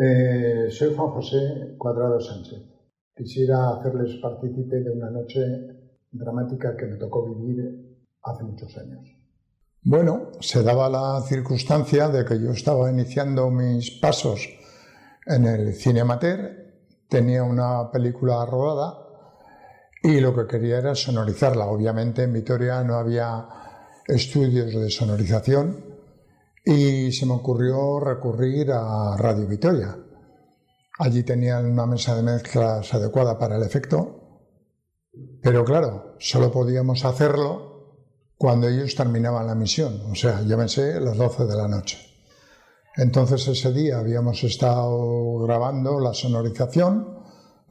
Eh, soy Juan José Cuadrado Sánchez. Quisiera hacerles partícipe de una noche dramática que me tocó vivir hace muchos años. Bueno, se daba la circunstancia de que yo estaba iniciando mis pasos en el cine amateur, tenía una película rodada y lo que quería era sonorizarla. Obviamente en Vitoria no había estudios de sonorización y se me ocurrió recurrir a Radio Vitoria. Allí tenían una mesa de mezclas adecuada para el efecto, pero claro, solo podíamos hacerlo cuando ellos terminaban la misión, o sea, llámense las 12 de la noche. Entonces ese día habíamos estado grabando la sonorización,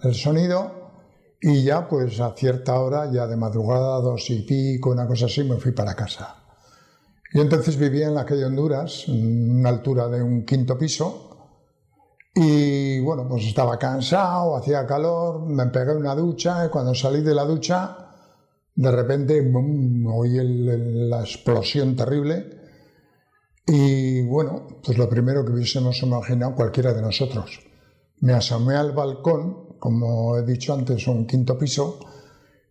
el sonido, y ya pues a cierta hora, ya de madrugada, dos y pico, una cosa así, me fui para casa. Yo entonces vivía en la calle Honduras, en una altura de un quinto piso, y bueno, pues estaba cansado, hacía calor, me pegué una ducha, y cuando salí de la ducha, de repente oí la explosión terrible, y bueno, pues lo primero que hubiésemos imaginado cualquiera de nosotros. Me asomé al balcón, como he dicho antes, un quinto piso,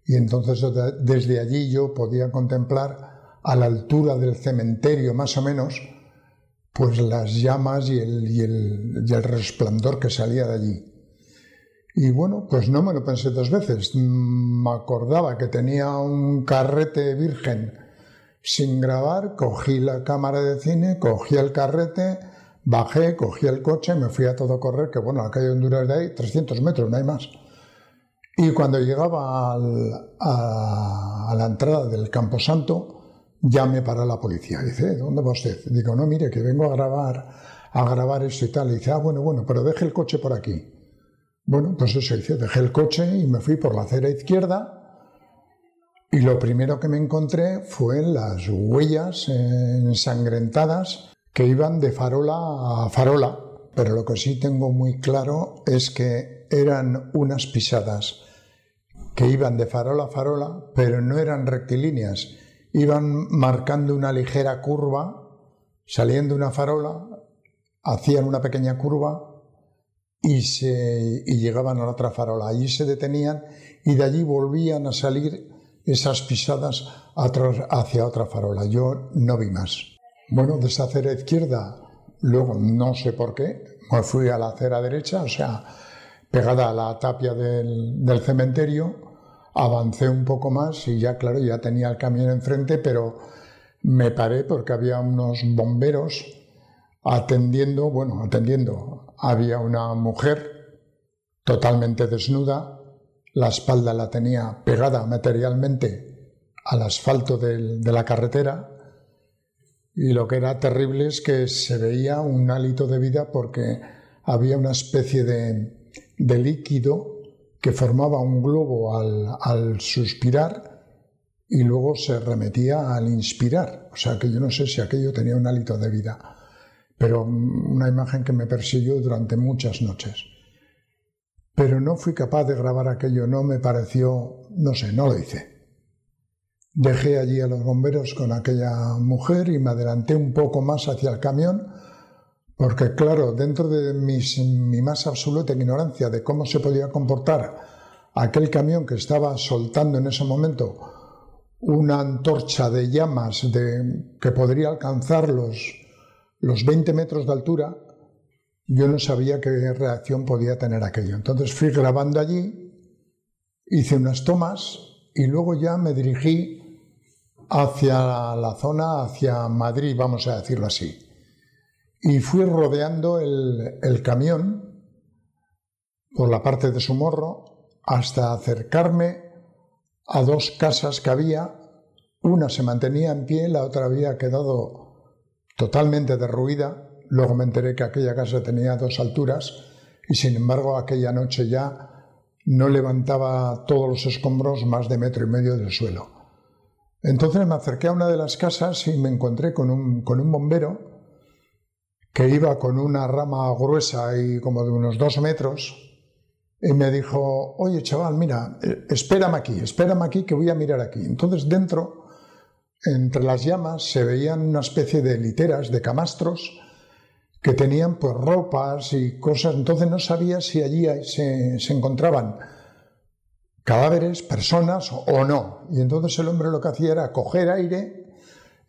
y entonces desde allí yo podía contemplar a la altura del cementerio más o menos, pues las llamas y el, y el, resplandor que salía de allí. Y bueno, pues no me lo pensé dos veces. Me acordaba que tenía un carrete virgen sin grabar, cogí la cámara de cine, cogí el carrete, bajé, cogí el coche, me fui a todo correr, que bueno, la calle Honduras de ahí, 300 metros, no hay más. Y cuando llegaba a, a la entrada del Camposanto, llame para la policía. Dice, ¿dónde va usted? Digo, no, mire, que vengo a grabar, a grabar esto y tal. dice, ah, bueno, bueno, pero deje el coche por aquí. Bueno, pues eso hice, dejé el coche y me fui por la acera izquierda. Y lo primero que me encontré fue las huellas ensangrentadas que iban de farola a farola. Pero lo que sí tengo muy claro es que eran unas pisadas que iban de farola a farola, pero no eran rectilíneas, iban marcando una ligera curva, saliendo una farola, hacían una pequeña curva y, se, llegaban a la otra farola. Allí se detenían y de allí volvían a salir esas pisadas hacia otra farola. Yo no vi más. Bueno, de esa acera izquierda, luego no sé por qué, me fui a la acera derecha, o sea, pegada a la tapia del, del cementerio, avancé un poco más y ya, claro, ya tenía el camión enfrente, pero me paré porque había unos bomberos atendiendo, bueno, atendiendo. Había una mujer totalmente desnuda, la espalda la tenía pegada materialmente al asfalto de la carretera y lo que era terrible es que se veía un hálito de vida porque había una especie de, líquido que formaba un globo al, suspirar y luego se remetía al inspirar. O sea que yo no sé si aquello tenía un hálito de vida, pero una imagen que me persiguió durante muchas noches. Pero no fui capaz de grabar aquello, no me pareció, no sé, no lo hice. Dejé allí a los bomberos con aquella mujer y me adelanté un poco más hacia el camión porque claro, dentro de mi más absoluta ignorancia de cómo se podía comportar aquel camión que estaba soltando en ese momento una antorcha de llamas de, que podría alcanzar los, los 20 metros de altura, yo no sabía qué reacción podía tener aquello. Entonces fui grabando allí, hice unas tomas y luego ya me dirigí hacia la zona, hacia Madrid, vamos a decirlo así y fui rodeando el, camión por la parte de su morro hasta acercarme a dos casas que había. Una se mantenía en pie, la otra había quedado totalmente derruida. Luego me enteré que aquella casa tenía dos alturas y sin embargo aquella noche ya no levantaba todos los escombros más de metro y medio del suelo. Entonces me acerqué a una de las casas y me encontré con un, con un bombero que iba con una rama gruesa y como de unos dos metros, y me dijo, oye chaval, mira, eh, espérame aquí, espérame aquí que voy a mirar aquí. Entonces dentro, entre las llamas, se veían una especie de literas, de camastros, que tenían pues ropas y cosas, entonces no sabía si allí se, se encontraban cadáveres, personas o no. Y entonces el hombre lo que hacía era coger aire,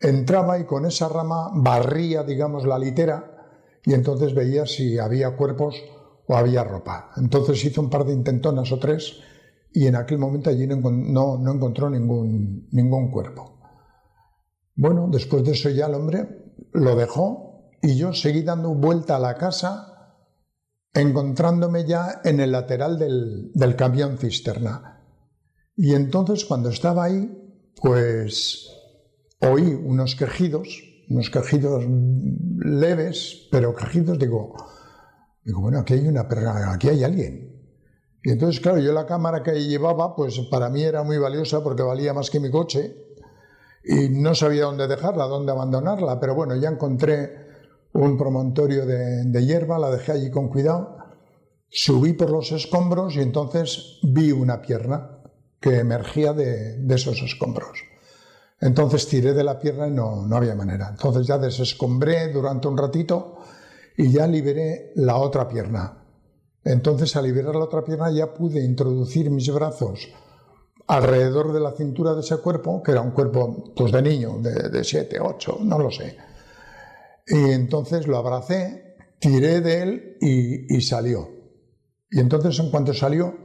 entraba y con esa rama barría, digamos, la litera y entonces veía si había cuerpos o había ropa. Entonces hizo un par de intentonas o tres y en aquel momento allí no, no, encontró ningún, ningún cuerpo. Bueno, después de eso ya el hombre lo dejó y yo seguí dando vuelta a la casa encontrándome ya en el lateral del, del camión cisterna. Y entonces cuando estaba ahí, pues oí unos quejidos, unos quejidos leves, pero quejidos, digo, digo, bueno, aquí hay una perra, aquí hay alguien. Y entonces, claro, yo la cámara que llevaba, pues para mí era muy valiosa porque valía más que mi coche y no sabía dónde dejarla, dónde abandonarla, pero bueno, ya encontré un promontorio de, hierba, la dejé allí con cuidado, subí por los escombros y entonces vi una pierna que emergía de, de esos escombros. Entonces tiré de la pierna y no, no había manera. Entonces ya desescombré durante un ratito y ya liberé la otra pierna. Entonces al liberar la otra pierna ya pude introducir mis brazos alrededor de la cintura de ese cuerpo, que era un cuerpo pues, de niño, de 7, 8, no lo sé. Y entonces lo abracé, tiré de él y, y salió. Y entonces en cuanto salió,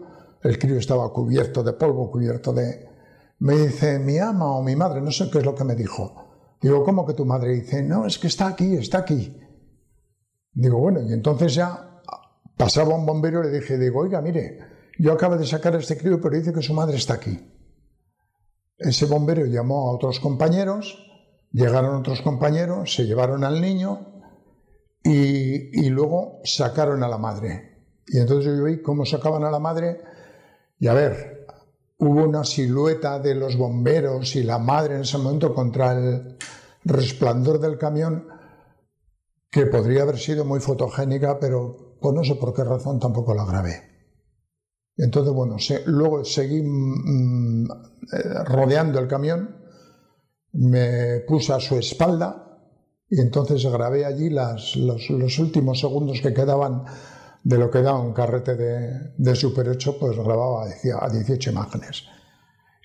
el crío estaba cubierto de polvo, cubierto de, me dice mi ama o mi madre, no sé qué es lo que me dijo. Digo, ¿cómo que tu madre? Dice, no, es que está aquí, está aquí. Digo, bueno, y entonces ya pasaba un bombero y le dije, digo, oiga, mire, yo acabo de sacar a este crío, pero dice que su madre está aquí. Ese bombero llamó a otros compañeros, llegaron otros compañeros, se llevaron al niño y, y luego sacaron a la madre. Y entonces yo vi cómo sacaban a la madre y a ver, hubo una silueta de los bomberos y la madre en ese momento contra el resplandor del camión que podría haber sido muy fotogénica, pero pues no sé por qué razón tampoco la grabé. Entonces, bueno, luego seguí mm, eh, rodeando el camión, me puse a su espalda y entonces grabé allí los últimos segundos que quedaban de lo que da un carrete de, de Super 8, pues grababa a 18 imágenes.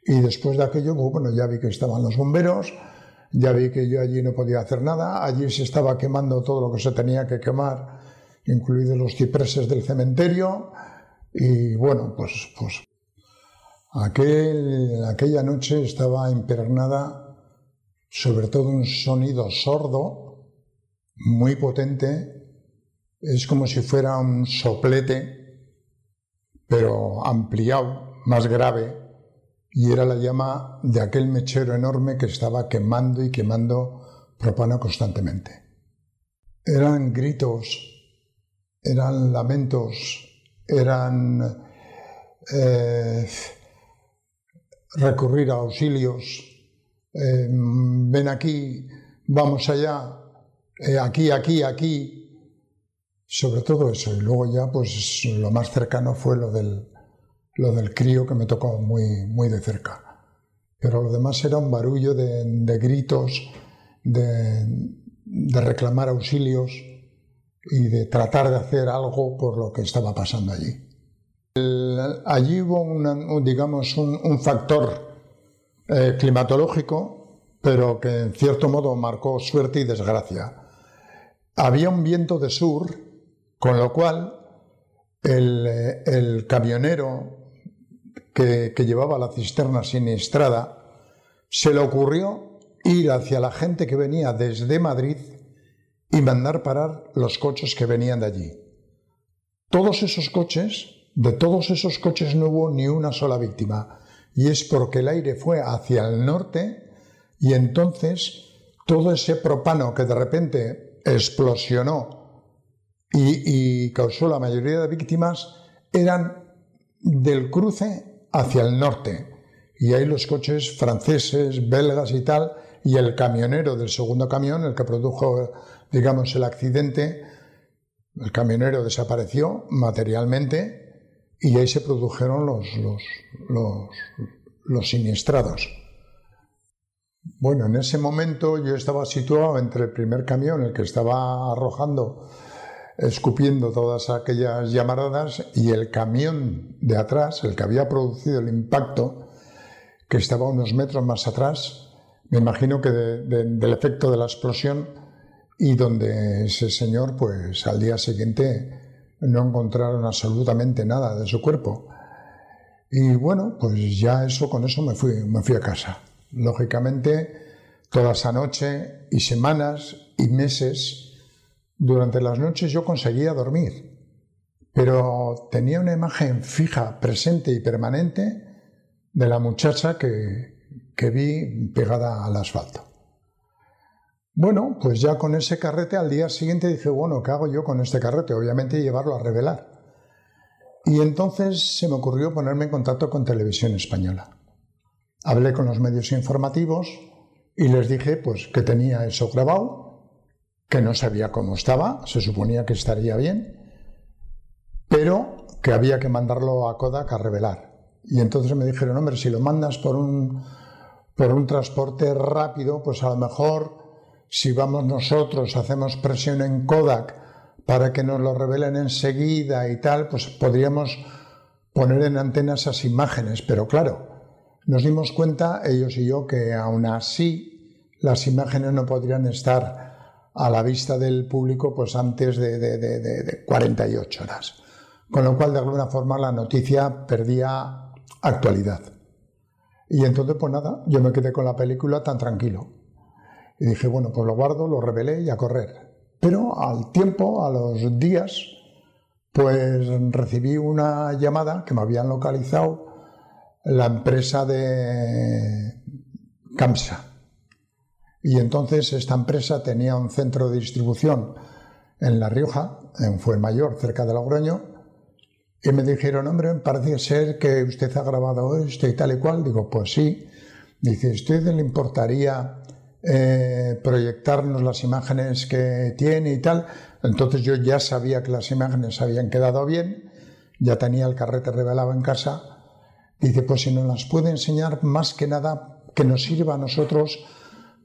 Y después de aquello, pues, bueno, ya vi que estaban los bomberos, ya vi que yo allí no podía hacer nada, allí se estaba quemando todo lo que se tenía que quemar, incluidos los cipreses del cementerio, y bueno, pues, pues aquel, aquella noche estaba impregnada sobre todo un sonido sordo, muy potente, es como si fuera un soplete, pero ampliado, más grave, y era la llama de aquel mechero enorme que estaba quemando y quemando propano constantemente. Eran gritos, eran lamentos, eran eh, recurrir a auxilios, eh, ven aquí, vamos allá, eh, aquí, aquí, aquí, sobre todo eso. Y luego ya, pues lo más cercano fue lo del, lo del crío que me tocó muy, muy de cerca. Pero lo demás era un barullo de, gritos, de, reclamar auxilios y de tratar de hacer algo por lo que estaba pasando allí. allí hubo, un, digamos, un, factor eh, climatológico, pero que en cierto modo marcó suerte y desgracia. Había un viento de sur con lo cual, el, camionero que, llevaba la cisterna siniestrada se le ocurrió ir hacia la gente que venía desde Madrid y mandar parar los coches que venían de allí. Todos esos coches, de todos esos coches no hubo ni una sola víctima. Y es porque el aire fue hacia el norte y entonces todo ese propano que de repente explosionó y, causó la mayoría de víctimas eran del cruce hacia el norte. Y ahí los coches franceses, belgas y tal, y el camionero del segundo camión, el que produjo, digamos, el accidente, el camionero desapareció materialmente y ahí se produjeron los, los, los, los siniestrados. Bueno, en ese momento yo estaba situado entre el primer camión, el que estaba arrojando, escupiendo todas aquellas llamaradas, y el camión de atrás, el que había producido el impacto, que estaba unos metros más atrás, me imagino que del efecto de la explosión, y donde ese señor, pues al día siguiente no encontraron absolutamente nada de su cuerpo. Y bueno, pues ya eso, con eso me fui, me fui a casa. Lógicamente, toda esa noche y semanas y meses, durante las noches yo conseguía dormir, pero tenía una imagen fija, presente y permanente de la muchacha que, vi pegada al asfalto. Bueno, pues ya con ese carrete al día siguiente dije, bueno, ¿qué hago yo con este carrete? Obviamente llevarlo a revelar. Y entonces se me ocurrió ponerme en contacto con Televisión Española. Hablé con los medios informativos y les dije pues que tenía eso grabado, que no sabía cómo estaba, se suponía que estaría bien, pero que había que mandarlo a Kodak a revelar. Y entonces me dijeron, hombre, si lo mandas por un, por un transporte rápido, pues a lo mejor si vamos nosotros, hacemos presión en Kodak, para que nos lo revelen enseguida y tal, pues podríamos poner en antena esas imágenes. Pero claro, nos dimos cuenta, ellos y yo, que aún así las imágenes no podrían estar a la vista del público pues antes de, de 48 horas. Con lo cual, de alguna forma, la noticia perdía actualidad. Y entonces, pues nada, yo me quedé con la película tan tranquilo. Y dije, bueno, pues lo guardo, lo revelé y a correr. Pero al tiempo, a los días, pues recibí una llamada que me habían localizado la empresa de CAMSA. Y entonces esta empresa tenía un centro de distribución en La Rioja, en Fuenmayor, cerca de Logroño, y me dijeron, hombre, parece ser que usted ha grabado esto y tal y cual. Digo, pues sí. Dice, ¿usted le importaría eh, proyectarnos las imágenes que tiene y tal. Entonces yo ya sabía que las imágenes habían quedado bien, ya tenía el carrete revelado en casa. Dice, pues si nos las puede enseñar, más que nada que nos sirva a nosotros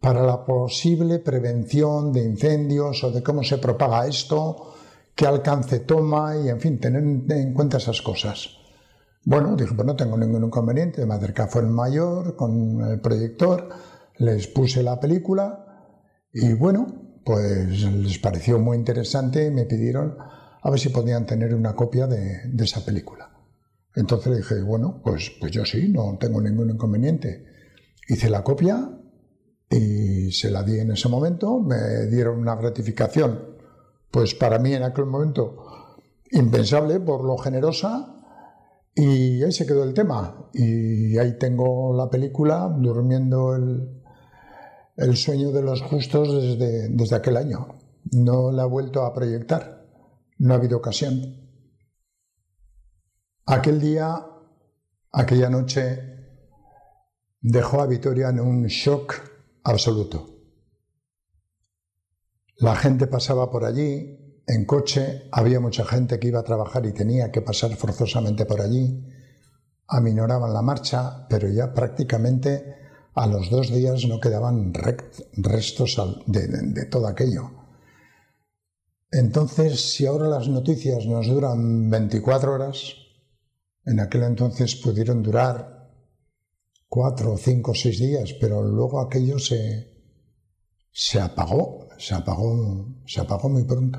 para la posible prevención de incendios o de cómo se propaga esto, qué alcance toma y, en fin, tener en cuenta esas cosas. Bueno, dije, pues no tengo ningún inconveniente, me acerqué el mayor con el proyector, les puse la película y bueno, pues les pareció muy interesante y me pidieron a ver si podían tener una copia de, esa película. Entonces le dije, bueno, pues, pues yo sí, no tengo ningún inconveniente. Hice la copia y se la di en ese momento, me dieron una gratificación, pues para mí en aquel momento impensable por lo generosa y ahí se quedó el tema. Y ahí tengo la película durmiendo el, el sueño de los justos desde, desde aquel año. No la ha vuelto a proyectar. No ha habido ocasión. Aquel día, aquella noche, dejó a Vitoria en un shock absoluto. La gente pasaba por allí en coche, había mucha gente que iba a trabajar y tenía que pasar forzosamente por allí, aminoraban la marcha, pero ya prácticamente a los dos días no quedaban restos de, todo aquello. Entonces, si ahora las noticias nos duran 24 horas, en aquel entonces pudieron durar cuatro, cinco, seis días, pero luego aquello se, se apagó, se apagó, se apagó muy pronto.